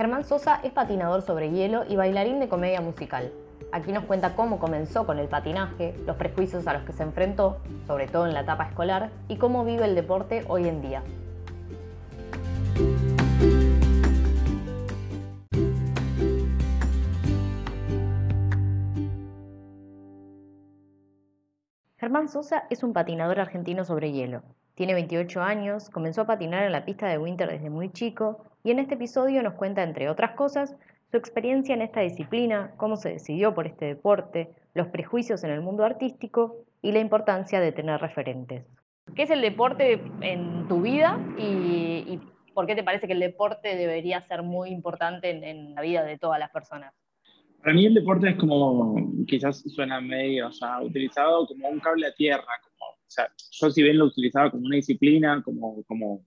Germán Sosa es patinador sobre hielo y bailarín de comedia musical. Aquí nos cuenta cómo comenzó con el patinaje, los prejuicios a los que se enfrentó, sobre todo en la etapa escolar, y cómo vive el deporte hoy en día. Germán Sosa es un patinador argentino sobre hielo. Tiene 28 años, comenzó a patinar en la pista de Winter desde muy chico y en este episodio nos cuenta, entre otras cosas, su experiencia en esta disciplina, cómo se decidió por este deporte, los prejuicios en el mundo artístico y la importancia de tener referentes. ¿Qué es el deporte en tu vida y, por qué te parece que el deporte debería ser muy importante en, en la vida de todas las personas? Para mí el deporte es como, quizás suena medio, o sea, utilizado como un cable a tierra, sea, yo si bien lo utilizaba como una disciplina, como, como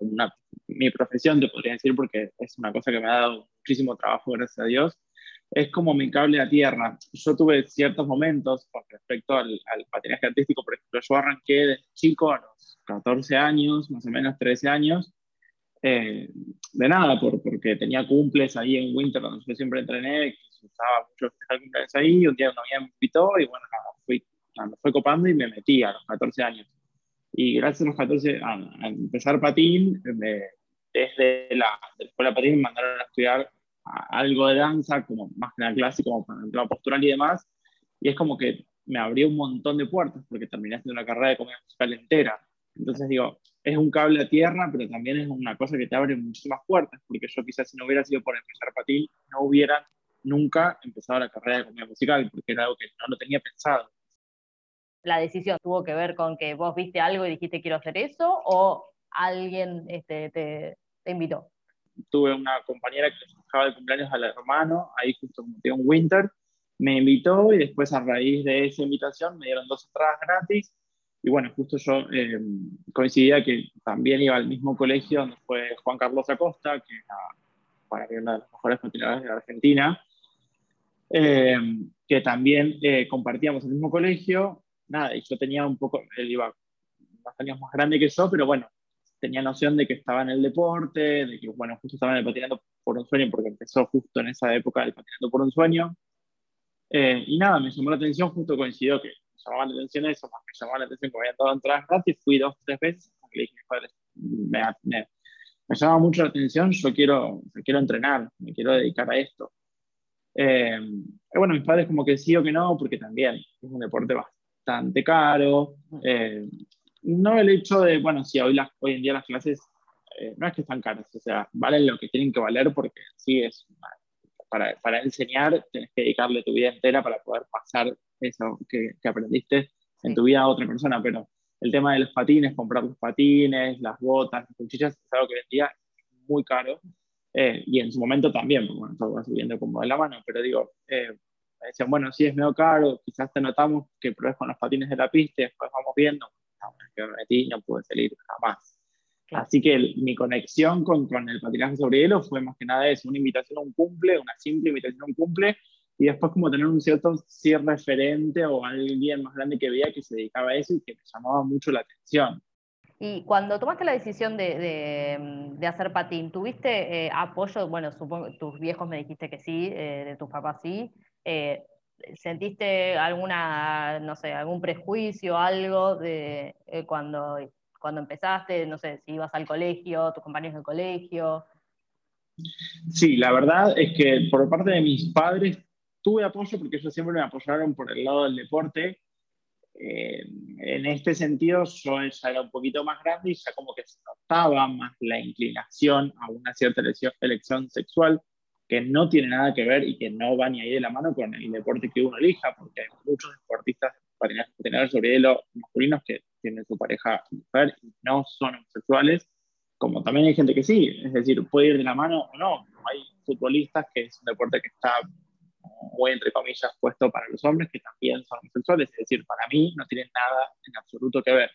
una, mi profesión, te podría decir, porque es una cosa que me ha dado muchísimo trabajo, gracias a Dios, es como mi cable a tierra. Yo tuve ciertos momentos con respecto al, al patinaje artístico, por ejemplo, yo arranqué de chico a los 14 años, más o menos 13 años, eh, de nada, por, porque tenía cumples ahí en Winter, donde yo siempre entrené, que usaba mucho ahí, un día una amiga me invitó y bueno, fui, me fue copando y me metí a los 14 años. Y gracias a los 14, a, empezar patín, desde la, escuela patín me mandaron a estudiar algo de danza, como más que nada clásico, como para el postural y demás, y es como que me abrió un montón de puertas, porque terminé haciendo una carrera de comedia musical entera. Entonces digo, es un cable a tierra, pero también es una cosa que te abre muchísimas puertas, porque yo quizás si no hubiera sido por empezar patín, no hubiera nunca empezado la carrera de comedia musical, porque era algo que no lo tenía pensado. ¿La decisión tuvo que ver con que vos viste algo y dijiste quiero hacer eso, o alguien este, te, invitó? Tuve una compañera que trabajaba de cumpleaños al hermano, ahí justo como un winter, me invitó y después a raíz de esa invitación me dieron dos entradas gratis y bueno, justo yo eh, coincidía que también iba al mismo colegio donde fue Juan Carlos Acosta, que era para mí una de las mejores patinadores de Argentina, eh, que también eh, compartíamos el mismo colegio. Nada, y yo tenía un poco, él iba dos años más grande que yo, pero bueno, tenía noción de que estaba en el deporte, de que, bueno, justo estaba en el patinando por un sueño, porque empezó justo en esa época el patinando por un sueño. y nada, me llamó la atención, justo coincidió que llamaba la atención eso, más me llamaba la atención que me habían dado entradas gratis, fui dos, tres veces, le dije, padres, me, me, me, llama mucho la atención, yo quiero, quiero entrenar, me quiero dedicar a esto. Eh, bueno, mis padres como que sí o que no, porque también es un deporte bastante caro. Eh, no el hecho de, bueno, si hoy, las, hoy en día las clases eh, no es que están caras, o sea, valen lo que tienen que valer porque sí es, para, para enseñar tienes que dedicarle tu vida entera para poder pasar eso que, que aprendiste en tu vida a otra persona, pero el tema de los patines, comprar los patines, las botas, las cuchillas, es algo que hoy en día es muy caro. Eh, y en su momento también, porque bueno, todo va subiendo como de la mano, pero digo, eh, decían, bueno, sí es medio caro, quizás te notamos que pruebes con los patines de la pista y después vamos viendo. No, que me metí no pude salir jamás. Así que mi conexión con, con, el patinaje sobre hielo fue más que nada eso, una invitación a un cumple, una simple invitación a un cumple, y después como tener un cierto cierre referente o alguien más grande que veía que se dedicaba a eso y que me llamaba mucho la atención. Y cuando tomaste la decisión de, de, de hacer patín, ¿tuviste eh, apoyo? Bueno, supongo tus viejos me dijiste que sí, eh, de tus papás sí. Eh, ¿Sentiste alguna, no sé, algún prejuicio, algo de cuando, cuando empezaste? No sé, si ibas al colegio, tus compañeros del colegio. Sí, la verdad es que por parte de mis padres tuve apoyo porque ellos siempre me apoyaron por el lado del deporte. Eh, en este sentido, yo era un poquito más grande y ya como que se notaba más la inclinación a una cierta elección sexual que no tiene nada que ver y que no va ni ahí de la mano con el deporte que uno elija, porque hay muchos deportistas patinadores sobre hielo masculinos que tienen su pareja mujer y no son homosexuales, como también hay gente que sí, es decir, puede ir de la mano o no. Hay futbolistas que es un deporte que está muy entre comillas puesto para los hombres que también son homosexuales, es decir, para mí no tienen nada en absoluto que ver.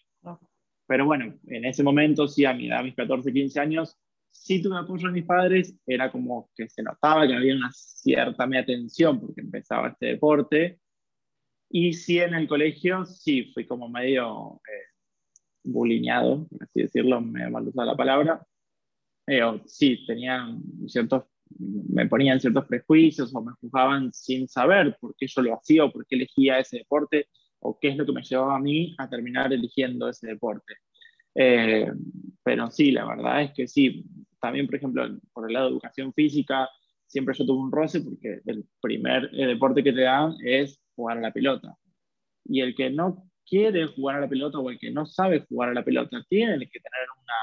Pero bueno, en ese momento, sí, a mi edad, a mis 14, 15 años, sí tuve apoyo de mis padres, era como que se notaba que había una cierta mi atención porque empezaba este deporte. Y sí, en el colegio, sí, fui como medio eh, por así decirlo, me mal usar la palabra. Eh, sí, tenía ciertos me ponían ciertos prejuicios o me juzgaban sin saber por qué yo lo hacía o por qué elegía ese deporte o qué es lo que me llevaba a mí a terminar eligiendo ese deporte. Eh, pero sí, la verdad es que sí. También, por ejemplo, por el lado de educación física, siempre yo tuve un roce porque el primer eh, deporte que te dan es jugar a la pelota. Y el que no quiere jugar a la pelota o el que no sabe jugar a la pelota tiene que tener una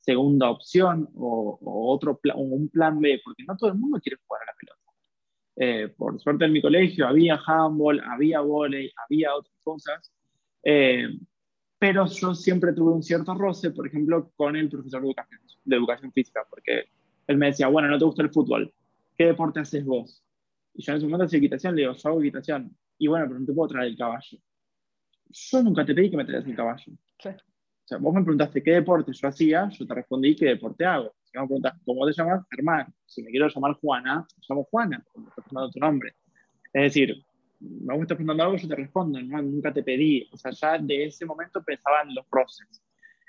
segunda opción o, otro un plan B, porque no todo el mundo quiere jugar a la pelota. Eh, por suerte en mi colegio había handball, había volei, había otras cosas, eh, pero yo siempre tuve un cierto roce, por ejemplo, con el profesor de educación, de educación física, porque él me decía, bueno, no te gusta el fútbol, ¿qué deporte haces vos? Y yo en ese momento hacía equitación, le digo, yo hago equitación. Y bueno, pero no te puedo traer el caballo. Yo nunca te pedí que me traigas el caballo. O sea, vos me preguntaste qué deporte yo hacía, yo te respondí qué deporte hago. Si me preguntas cómo te llamas, Germán. Si me quiero llamar Juana, me llamo Juana, como estás preguntando tu nombre. Es decir, me gusta preguntando algo, yo te respondo, nunca te pedí. O sea, ya de ese momento pensaban los procesos.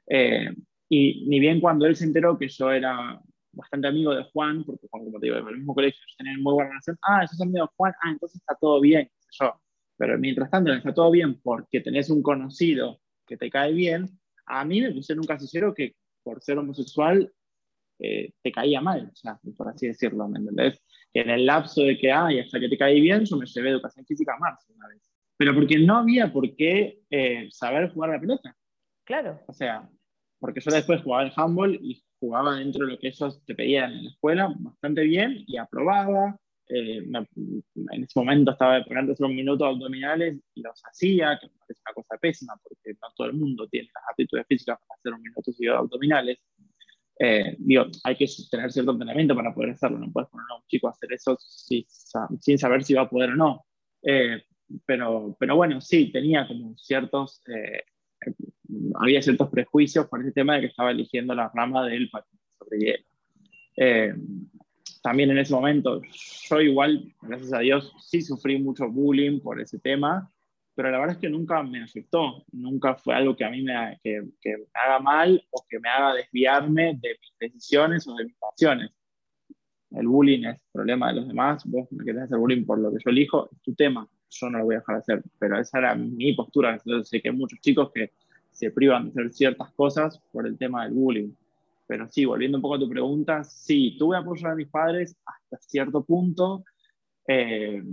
Eh, y ni bien cuando él se enteró que yo era bastante amigo de Juan, porque Juan, como te digo, en el mismo colegio tenían muy buena relación, ah, eso es amigo de Juan, ah, entonces está todo bien, yo. Pero mientras tanto, está todo bien porque tenés un conocido que te cae bien, a mí me pusieron un casillero que por ser homosexual eh, te caía mal, o sea, por así decirlo, ¿me entendés? en el lapso de que, ay, hasta que te caí bien, yo me llevé educación física a marzo una vez. Pero porque no había por qué eh, saber jugar la pelota. Claro. O sea, porque yo después jugaba el handball y jugaba dentro de lo que ellos te pedían en la escuela bastante bien y aprobaba. Eh, en ese momento estaba poniendo hacer un minuto abdominales y los hacía, que me parece una cosa pésima porque no todo el mundo tiene las aptitudes físicas para hacer un minuto de abdominales. Eh, digo, hay que tener cierto entrenamiento para poder hacerlo, no puedes poner a un chico a hacer eso sin saber si va a poder o no. Eh, pero, pero bueno, sí, tenía como ciertos, había ciertos prejuicios por ese tema de que estaba eligiendo la rama del patinaje sobre hielo también en ese momento, yo igual, gracias a Dios, sí sufrí mucho bullying por ese tema, pero la verdad es que nunca me afectó, nunca fue algo que a mí me, que, que me haga mal o que me haga desviarme de mis decisiones o de mis pasiones. El bullying es problema de los demás, vos me querés hacer bullying por lo que yo elijo, es tu tema, yo no lo voy a dejar de hacer, pero esa era mi postura, entonces sé que hay muchos chicos que se privan de hacer ciertas cosas por el tema del bullying. Pero sí, volviendo un poco a tu pregunta, sí, tuve apoyo de mis padres hasta cierto punto. Eh,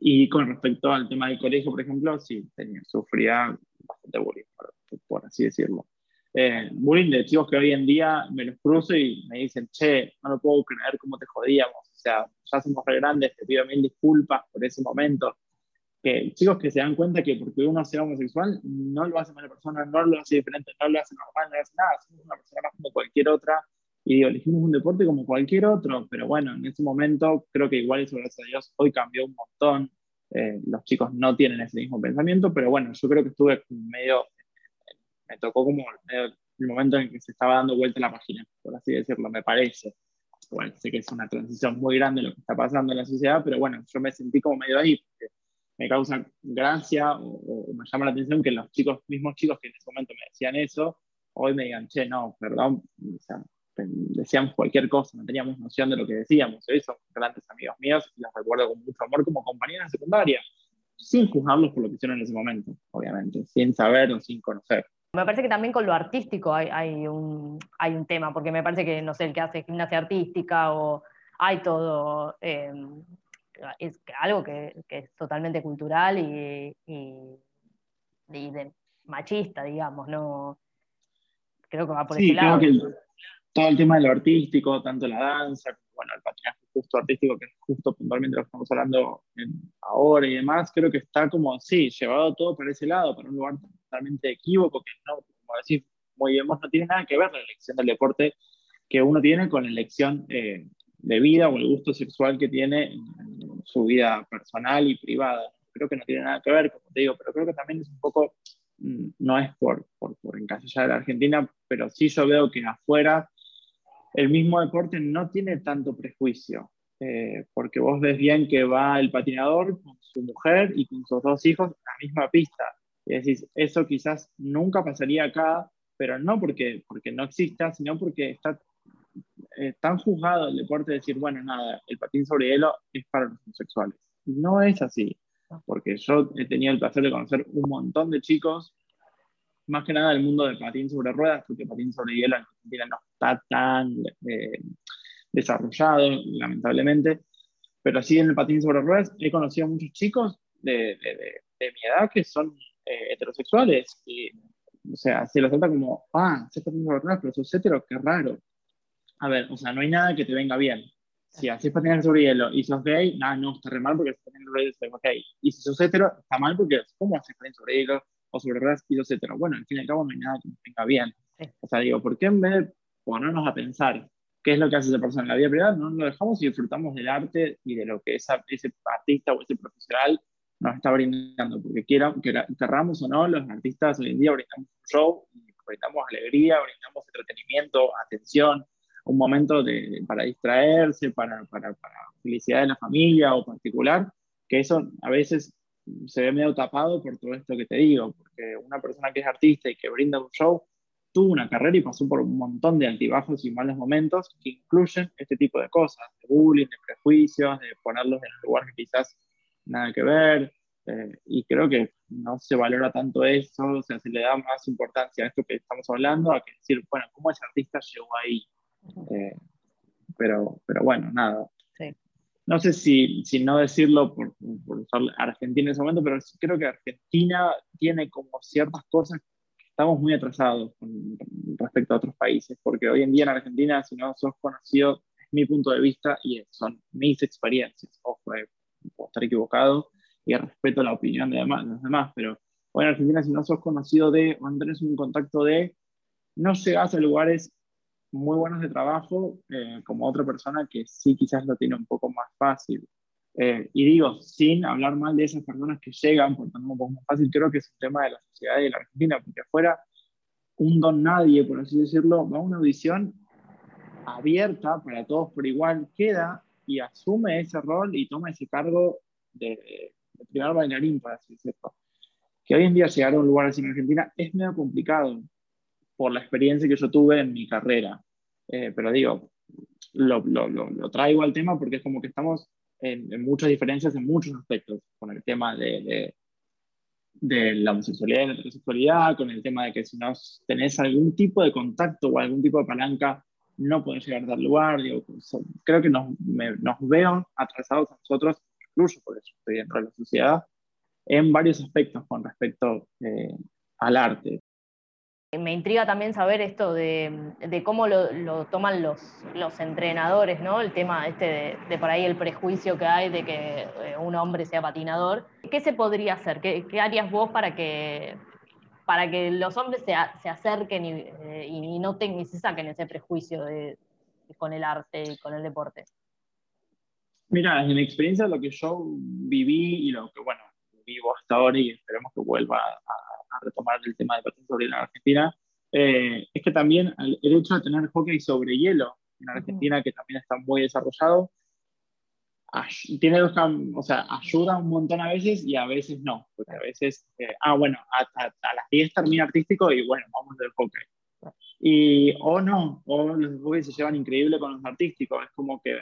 y con respecto al tema del colegio, por ejemplo, sí, tenía, sufría bastante bullying, por, así decirlo. Eh, bullying de chicos que hoy en día me los cruzo y me dicen, che, no lo puedo creer cómo te jodíamos. O sea, ya somos re grandes, te pido mil disculpas por ese momento que chicos que se dan cuenta que porque uno sea homosexual no lo hace mala persona, no lo hace diferente, no lo hace normal, no hace nada, somos una persona más como cualquier otra y digo, elegimos un deporte como cualquier otro, pero bueno, en ese momento creo que igual eso, gracias a Dios, hoy cambió un montón, eh, los chicos no tienen ese mismo pensamiento, pero bueno, yo creo que estuve medio, me tocó como el momento en que se estaba dando vuelta la página, por así decirlo, me parece. Bueno, sé que es una transición muy grande lo que está pasando en la sociedad, pero bueno, yo me sentí como medio ahí, porque me causa gracia o, me llama la atención que los chicos, mismos chicos que en ese momento me decían eso, hoy me digan, che, no, perdón, decíamos cualquier cosa, no teníamos noción de lo que decíamos. Hoy son grandes amigos míos y los recuerdo con mucho amor como compañeros de secundaria, sin juzgarlos por lo que hicieron en ese momento, obviamente, sin saber o sin conocer. Me parece que también con lo artístico hay, hay, un, hay un tema, porque me parece que, no sé, el que hace gimnasia artística o hay todo, eh, es algo que, es totalmente cultural y, de machista, digamos, no creo que va por ese lado. Que todo el tema de lo artístico, tanto la danza, bueno, el patinaje justo artístico, que es justo puntualmente lo que estamos hablando ahora y demás, creo que está como, sí, llevado todo por ese lado, para un lugar totalmente equívoco, que no, como decís, muy bien, no tiene nada que ver la elección del deporte que uno tiene con la elección eh, de vida o el gusto sexual que tiene en su vida personal y privada. Creo que no tiene nada que ver, como te digo, pero creo que también es un poco, mm, no es por, por, por encasillar a la Argentina, pero sí yo veo que afuera el mismo deporte no tiene tanto prejuicio, eh, porque vos ves bien que va el patinador con su mujer y con sus dos hijos a la misma pista. Y decís, eso quizás nunca pasaría acá, pero no porque, porque no exista, sino porque está eh, tan juzgado el deporte de decir, bueno, nada, el patín sobre hielo es para los homosexuales. No es así, porque yo he tenido el placer de conocer un montón de chicos, más que nada del mundo del patín sobre ruedas, porque el patín sobre hielo en Argentina no está tan eh, desarrollado, lamentablemente, pero sí en el patín sobre ruedas he conocido a muchos chicos de, de, mi edad que son eh, heterosexuales y, o sea, se lo trata como, ah, se patín sobre ruedas, pero sos hetero, qué raro a ver, o sea, no hay nada que te venga bien. Si haces patinaje sobre hielo y sos gay, nada, no, está re mal porque estás sobre hielo y gay. Y si sos hetero, está mal porque ¿cómo haces patinaje sobre hielo o sobre sos hetero? Bueno, al fin y al cabo no hay nada que te venga bien. O sea, digo, ¿por qué en vez de ponernos a pensar qué es lo que hace esa persona en la vida privada, no lo dejamos y disfrutamos del arte y de lo que esa, ese artista o ese profesional nos está brindando? Porque quiera, querramos o no, los artistas hoy en día brindamos un show, brindamos alegría, brindamos entretenimiento, atención, un momento de, para distraerse, para, para, para, felicidad de la familia o particular, que eso a veces se ve medio tapado por todo esto que te digo, porque una persona que es artista y que brinda un show tuvo una carrera y pasó por un montón de altibajos y malos momentos que incluyen este tipo de cosas, de bullying, de prejuicios, de ponerlos en un lugar que quizás nada que ver, eh, y creo que no se valora tanto eso, o sea, se le da más importancia a esto que estamos hablando, a que decir, bueno, ¿cómo ese artista llegó ahí? Eh, pero, pero bueno, nada. No sé si, no decirlo por, usar Argentina en ese momento, pero creo que Argentina tiene como ciertas cosas que estamos muy atrasados con respecto a otros países, porque hoy en día en Argentina, si no sos conocido, es mi punto de vista y son mis experiencias. Ojo, eh, puedo estar equivocado y respeto la opinión de, los demás, pero hoy en Argentina, si no sos conocido de, o un contacto de, no llegas a lugares muy buenos de trabajo eh, como otra persona que sí quizás lo tiene un poco más fácil. Eh, y digo, sin hablar mal de esas personas que llegan por tenerlo un poco más fácil, creo que es un tema de la sociedad y de la Argentina, porque afuera un don nadie, por así decirlo, va a una audición abierta para todos por igual, queda y asume ese rol y toma ese cargo de, de primer bailarín, por así decirlo. Que hoy en día llegar a un lugar así en Argentina es medio complicado, por la experiencia que yo tuve en mi carrera. Eh, pero digo, lo, lo, lo, traigo al tema porque es como que estamos en, muchas diferencias en muchos aspectos, con el tema de, de, la homosexualidad y la heterosexualidad, con el tema de que si no tenés algún tipo de contacto o algún tipo de palanca, no puedes llegar a dar lugar. Digo, creo que nos, nos veo atrasados a nosotros, incluso por eso estoy dentro de la sociedad, en varios aspectos con respecto eh, al arte. Me intriga también saber esto de, cómo lo, toman los, entrenadores, ¿no? El tema este de, por ahí el prejuicio que hay de que eh, un hombre sea patinador. ¿Qué se podría hacer? ¿Qué, harías vos para que, para que los hombres se, acerquen y, eh, no y se saquen ese prejuicio con el arte y con el deporte? Mira, en mi experiencia, lo que yo viví y lo que, bueno, vivo hasta ahora y esperemos que vuelva a a retomar el tema de patín sobre hielo en Argentina, eh, es que también el, hecho de tener hockey sobre hielo en Argentina, que también está muy desarrollado, tiene dos, o sea, ayuda un montón a veces y a veces no, porque a veces, eh, ah, bueno, a, las 10 termina artístico y bueno, vamos del hockey. Y, o no, o los hockey se llevan increíble con los artísticos, es como que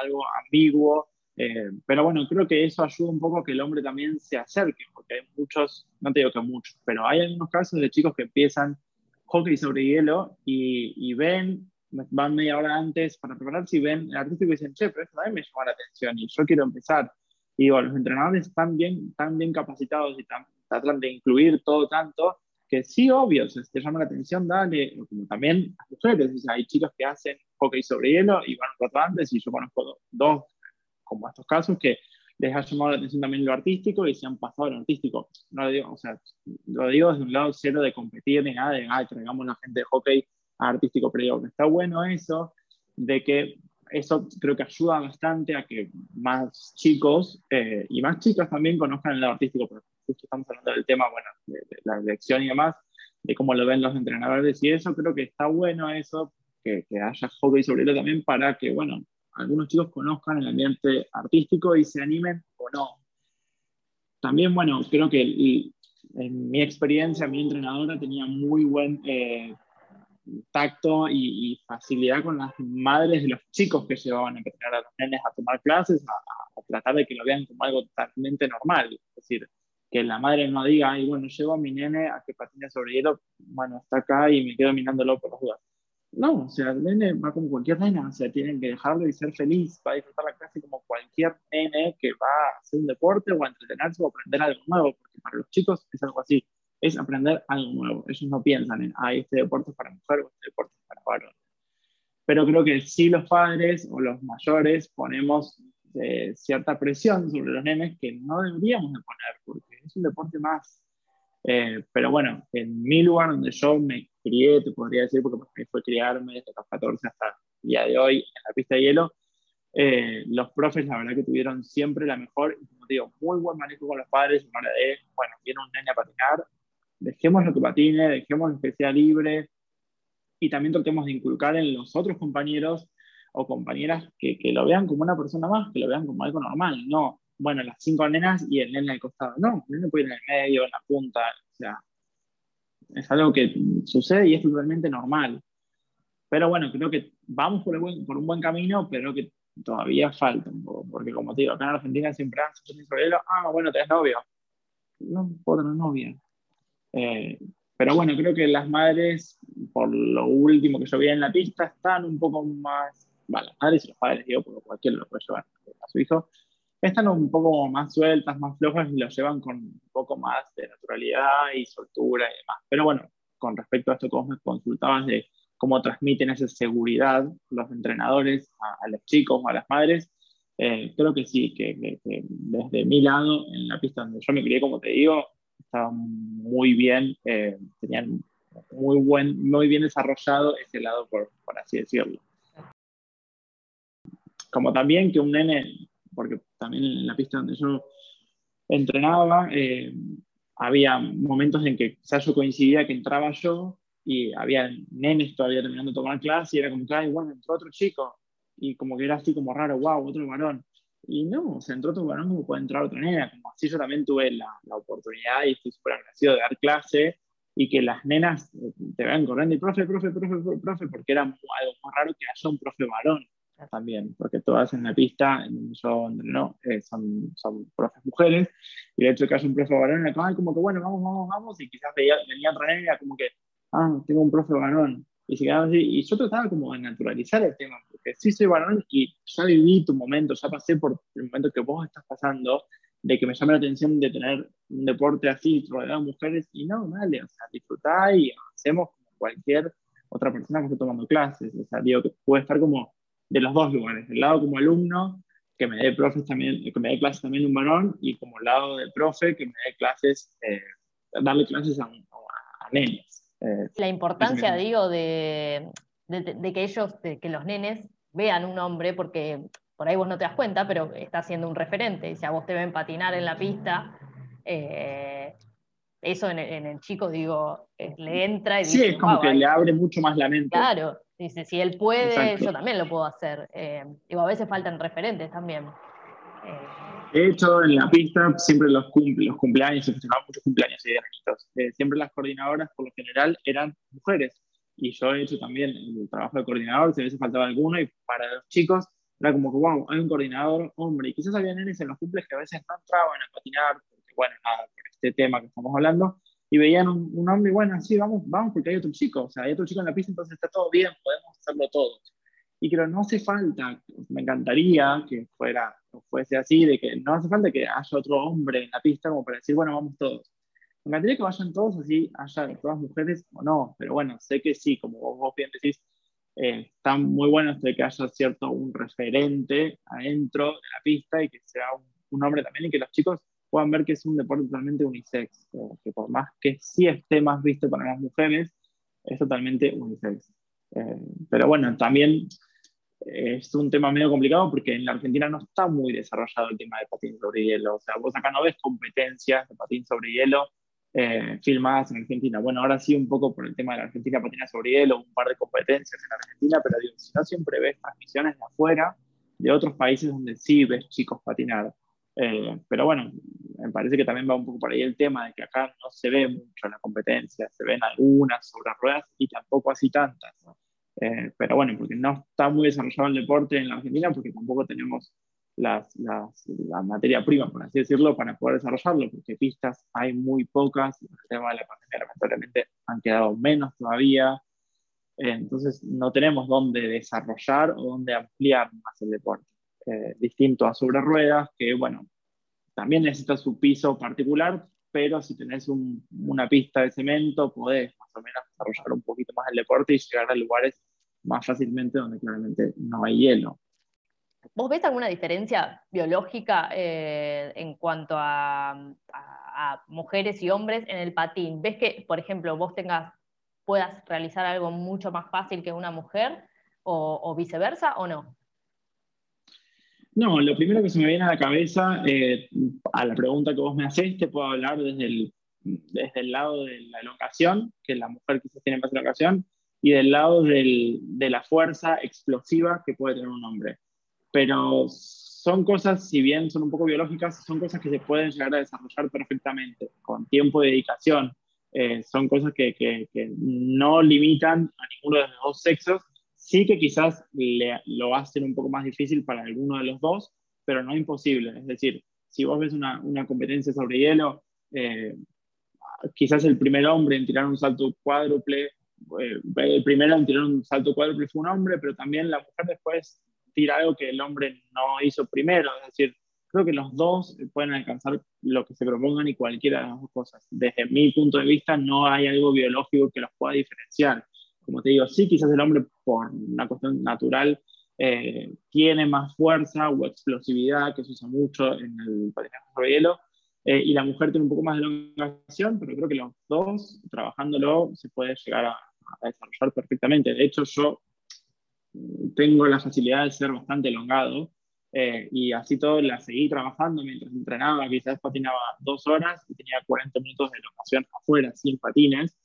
algo ambiguo, eh, pero bueno, creo que eso ayuda un poco a que el hombre también se acerque, porque hay muchos, no te digo que muchos, pero hay algunos casos de chicos que empiezan hockey sobre hielo y, y ven, van media hora antes para prepararse y ven el artístico y dicen, che, pero eso también me llama la atención y yo quiero empezar. Y digo, los entrenadores están bien, están bien capacitados y tratan de incluir todo tanto que sí, obvio, si te llama la atención, dale, como también a mujeres, hay chicos que hacen hockey sobre hielo y van un rato antes y yo conozco dos como estos casos, que les ha llamado la atención también lo artístico y se han pasado lo artístico. No lo digo, o sea, lo digo desde un lado cero de competir ni nada de, ay, traigamos la gente de hockey a artístico, pero digo que está bueno eso, de que eso creo que ayuda bastante a que más chicos eh, y más chicas también conozcan el lado artístico, justo estamos hablando del tema, bueno, de, la elección y demás, de cómo lo ven los entrenadores y eso, creo que está bueno eso, que, que haya hockey sobre él también para que, bueno, algunos chicos conozcan el ambiente artístico y se animen o no. También, bueno, creo que en mi experiencia, mi entrenadora tenía muy buen, eh, tacto y, facilidad con las madres de los chicos que llevaban a empezar a los nenes a tomar clases, a, tratar de que lo vean como algo totalmente normal. Es decir, que la madre no diga, ay, bueno, llevo a mi nene a que patine sobre hielo, bueno, está acá y me quedo mirándolo por los dudas. No, o sea, el nene va como cualquier nena, o sea, tienen que dejarlo y ser feliz, va a disfrutar la clase como cualquier nene que va a hacer un deporte o a entretenerse o aprender algo nuevo, porque para los chicos es algo así es aprender algo nuevo. Ellos no piensan en, ah, este deporte es para mujer o este deporte es para varón. Pero creo que sí los padres o los mayores ponemos eh, cierta presión sobre los nenes que no deberíamos de poner, porque es un deporte más. Eh, pero bueno, en mi lugar donde yo me crié, te podría decir, porque para mí fue criarme desde los 14 hasta el día de hoy en la pista de hielo, eh, los profes, la verdad que tuvieron siempre la mejor, como digo, muy buen manejo con los padres, una de, bueno, viene un nene a patinar, dejemos lo que patine, dejemos que sea libre y también tratemos de inculcar en los otros compañeros o compañeras que, que, lo vean como una persona más, que lo vean como algo normal, no, bueno, las cinco nenas y el nene al costado, no, el nene puede ir en el medio, en la punta, o sea, es algo que sucede y es totalmente normal. Pero bueno, creo que vamos por, por un buen camino, pero que todavía falta un poco, porque como te digo, acá en Argentina siempre han ah, bueno, tenés novio. No puedo tener novia. Eh, pero bueno, creo que las madres, por lo último que yo vi en la pista, están un poco más, bueno, las madres y los padres, digo, porque cualquiera lo puede llevar a su hijo, están un poco más sueltas, más flojas y lo llevan con un poco más de naturalidad y soltura y demás. Pero bueno, con respecto a esto que vos me consultabas de cómo transmiten esa seguridad los entrenadores a, los chicos o a las madres, eh, creo que sí, que, que, desde mi lado, en la pista donde yo me crié, como te digo, estaban muy bien, eh, tenían muy, buen, muy bien desarrollado ese lado, por, por, así decirlo. Como también que un nene, porque también en la pista donde yo entrenaba, eh, había momentos en que quizás coincidía que entraba yo y había nenes todavía terminando de tomar clase y era como ay, bueno, entró otro chico y como que era así como raro, wow, otro varón. Y no, se entró otro varón como puede entrar otra nena, como así yo también tuve la, la oportunidad y estoy súper agradecido de dar clase y que las nenas eh, te vean corriendo y profe, profe, profe, profe, porque era algo muy raro que haya un profe varón también, porque todas en la pista en donde entreno eh, son, son profes mujeres, y de hecho que haya un profe varón, era como que bueno, vamos, vamos, vamos, y quizás venía, venía otra nena como que, ah, tengo un profe varón, y se así. Y yo trataba como de naturalizar el tema, porque sí soy varón y ya viví tu momento, ya pasé por el momento que vos estás pasando, de que me llame la atención de tener un deporte así, rodeado de mujeres, y no, dale, o sea, disfrutá y hacemos cualquier otra persona que esté tomando clases. O sea, digo que puede estar como de los dos lugares, del lado como alumno, que me dé profes también, que me dé clases también un varón, y como el lado del profe, que me dé clases, eh, darle clases a, a, a eh, la importancia, digo, de, que ellos, que los nenes vean un hombre, porque por ahí vos no te das cuenta, pero está siendo un referente. Si a vos te ven patinar en la pista, eh, eso en, el chico, digo, eh, le entra y Sí, es como que le abre mucho más la mente. Claro, dice, si él puede, yo también lo puedo hacer. digo, a veces faltan referentes también. De hecho, en la pista siempre los, cumple, los cumpleaños, se festejaban muchos cumpleaños y eh, siempre las coordinadoras, por lo general, eran mujeres. Y yo he hecho también el trabajo de coordinador, si a veces faltaba alguno, y para los chicos era como que, wow, hay un coordinador hombre. Y quizás había nenes en los cumples que a veces no entraban a patinar, bueno, nada, por este tema que estamos hablando, y veían un, un hombre bueno, sí, vamos, vamos, porque hay otro chico, o sea, hay otro chico en la pista, entonces está todo bien, podemos hacerlo todos. Y creo no hace falta, me encantaría que fuera, fuese así, de que no hace falta que haya otro hombre en la pista como para decir, bueno, vamos todos. Me encantaría que vayan todos así, haya todas mujeres o no, pero bueno, sé que sí, como vos bien decís, eh, está muy bueno esto de que haya cierto un referente adentro de la pista y que sea un, hombre también y que los chicos puedan ver que es un deporte totalmente unisex, que por más que sí esté más visto para las mujeres, es totalmente unisex. Eh, pero bueno, también es un tema medio complicado porque en la Argentina no está muy desarrollado el tema de patín sobre hielo. O sea, vos acá no ves competencias de patín sobre hielo eh, filmadas en Argentina. Bueno, ahora sí un poco por el tema de la Argentina patina sobre hielo, un par de competencias en Argentina, pero digo, si no siempre ves transmisiones de afuera, de otros países donde sí ves chicos patinar. Eh, pero bueno, me parece que también va un poco por ahí el tema de que acá no se ve mucho la competencia, se ven algunas sobre ruedas y tampoco así tantas. Eh, pero bueno, porque no está muy desarrollado el deporte en la Argentina, porque tampoco tenemos las, las, la materia prima, por así decirlo, para poder desarrollarlo, porque pistas hay muy pocas, el tema de la pandemia lamentablemente han quedado menos todavía, eh, entonces no tenemos dónde desarrollar o dónde ampliar más el deporte. Eh, distinto a sobre ruedas, que bueno, también necesita su piso particular, pero si tenés una pista de cemento, podés más o menos desarrollar un poquito más el deporte y llegar a lugares más fácilmente donde claramente no hay hielo. ¿Vos ves alguna diferencia biológica eh, en cuanto a, mujeres y hombres en el patín? ¿Ves que, por ejemplo, vos tengas, puedas realizar algo mucho más fácil que una mujer o viceversa o no? No, lo primero que se me viene a la cabeza, eh, a la pregunta que vos me haces, te puedo hablar desde el, desde el lado de la elongación, que la mujer quizás tiene más elongación, y del lado del, de la fuerza explosiva que puede tener un hombre. Pero son cosas, si bien son un poco biológicas, son cosas que se pueden llegar a desarrollar perfectamente, con tiempo y dedicación. Eh, son cosas que, que, que no limitan a ninguno de los dos sexos Sí que quizás le, lo hacen un poco más difícil para alguno de los dos, pero no imposible. Es decir, si vos ves una, una competencia sobre hielo, eh, quizás el primer hombre en tirar un salto cuádruple, eh, el primero en tirar un salto cuádruple fue un hombre, pero también la mujer después tira algo que el hombre no hizo primero. Es decir, creo que los dos pueden alcanzar lo que se propongan y cualquiera de las dos cosas. Desde mi punto de vista, no hay algo biológico que los pueda diferenciar como te digo, sí, quizás el hombre por una cuestión natural eh, tiene más fuerza o explosividad, que se usa mucho en el patinaje sobre hielo, eh, y la mujer tiene un poco más de elongación, pero creo que los dos, trabajándolo, se puede llegar a, desarrollar perfectamente. De hecho, yo tengo la facilidad de ser bastante elongado, eh, y así todo la seguí trabajando mientras entrenaba, quizás patinaba dos horas y tenía 40 minutos de elongación afuera, sin patines,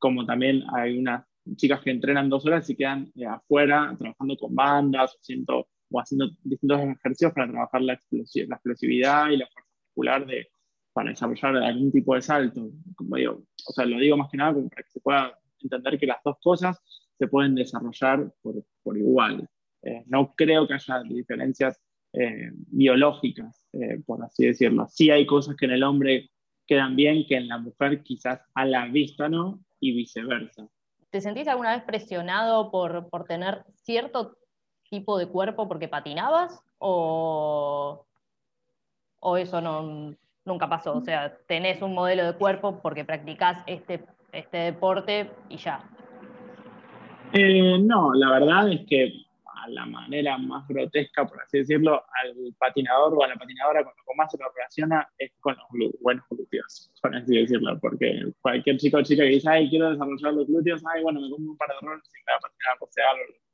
como también hay unas chicas que entrenan dos horas y quedan eh, afuera trabajando con bandas haciendo, o haciendo distintos ejercicios para trabajar la, explosividad y la fuerza muscular de, para desarrollar algún tipo de salto. Como digo, o sea, lo digo más que nada para que se pueda entender que las dos cosas se pueden desarrollar por, por igual. Eh, no creo que haya diferencias eh, biológicas, por así decirlo. Sí hay cosas que en el hombre quedan bien, que en la mujer quizás a la vista no, y viceversa. ¿Te sentís alguna vez presionado por, por tener cierto tipo de cuerpo porque patinabas? ¿O, o eso no, nunca pasó? O sea, tenés un modelo de cuerpo porque practicás este, este deporte y ya. Eh, no, la verdad es que la manera más grotesca, por así decirlo, al patinador o a la patinadora con lo que más se lo relaciona es con los buenos glúteos, por así decirlo, porque cualquier chico o chica que dice, ay, quiero desarrollar los glúteos, ay, bueno, me pongo un par de roles y me voy a patinar o sea,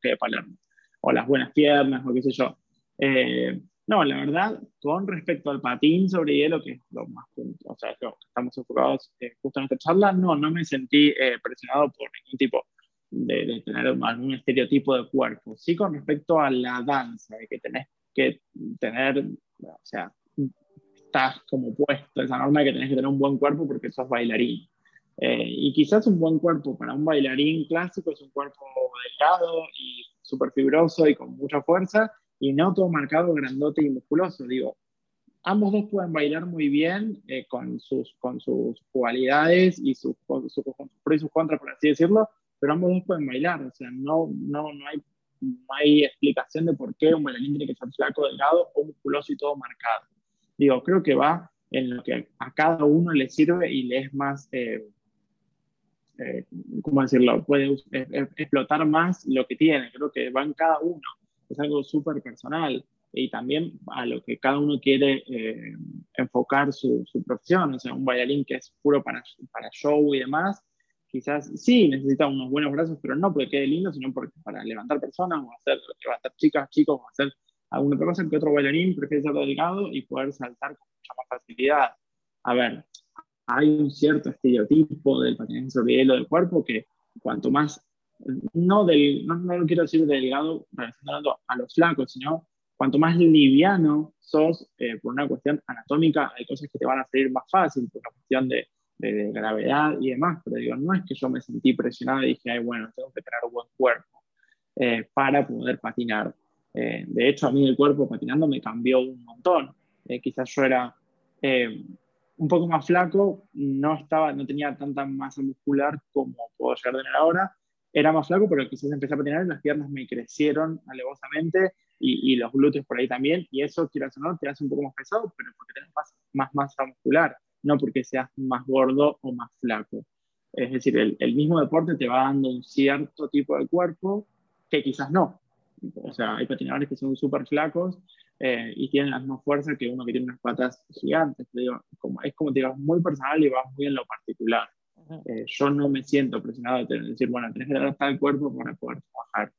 de Palermo, o las buenas piernas, o qué sé yo. Eh, no, la verdad, con respecto al patín sobre hielo, que es lo más, o sea, estamos enfocados eh, justo en esta charla, no, no me sentí eh, presionado por ningún tipo de, tener algún estereotipo de cuerpo. Sí con respecto a la danza, de que tenés que tener, o sea, estás como puesto esa norma de que tenés que tener un buen cuerpo porque sos bailarín. Eh, y quizás un buen cuerpo para un bailarín clásico es un cuerpo delgado y súper fibroso y con mucha fuerza, y no todo marcado, grandote y musculoso. Digo, ambos dos pueden bailar muy bien eh, con, sus, con sus cualidades y sus, sus, sus pros y sus contras, por así decirlo, pero ambos dos pueden bailar, o sea, no, no, no, hay, no hay explicación de por qué un bailarín tiene que ser flaco, delgado o musculoso y todo marcado. Digo, creo que va en lo que a cada uno le sirve y le es más, eh, eh, ¿cómo decirlo? Puede explotar más lo que tiene, creo que va en cada uno, es algo súper personal y también a lo que cada uno quiere eh, enfocar su, su, profesión, o sea, un bailarín que es puro para, para show y demás, quizás sí necesita unos buenos brazos, pero no porque quede lindo, sino porque para levantar personas o hacer levantar chicas, chicos o hacer alguna otra cosa que otro bailarín prefiere ser delgado y poder saltar con mucha más facilidad. A ver, hay un cierto estereotipo del patinaje sobre hielo del cuerpo que cuanto más, no, del, no, no lo quiero decir delgado relacionado a los flacos, sino cuanto más liviano sos, eh, por una cuestión anatómica, hay cosas que te van a salir más fácil, por una cuestión de, de, gravedad y demás, pero digo, no es que yo me sentí presionado y dije, Ay, bueno, tengo que tener un buen cuerpo eh, para poder patinar. Eh, de hecho, a mí el cuerpo patinando me cambió un montón. quizás yo era un poco más flaco, no, estaba, no tenía tanta masa muscular como puedo llegar a tener ahora, era más flaco, pero quizás empecé a patinar y las piernas me crecieron alevosamente y, y, los glúteos por ahí también, y eso, quieras o no, te hace un poco más pesado, pero porque tienes más, más masa muscular, no porque seas más gordo o más flaco. Es decir, el, el, mismo deporte te va dando un cierto tipo de cuerpo que quizás no. O sea, hay patinadores que son súper flacos eh, y tienen la misma fuerza que uno que tiene unas patas gigantes. Digo, como, es como te digo, muy personal y va muy en lo particular. Eh, yo no me siento presionado de decir, bueno, tenés que tener el cuerpo para poder trabajar.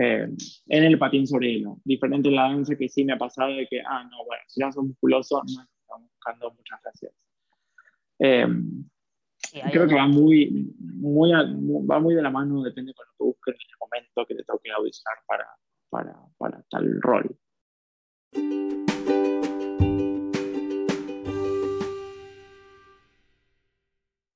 Eh, en el patín sobre hielo. Diferente la danza que sí me ha pasado de que, ah, no, bueno, si ya sos musculoso, no estamos buscando muchas gracias. Creo que va muy, muy, va muy de la mano, depende de lo que busques en el momento que te toque audicionar para, para, para tal rol.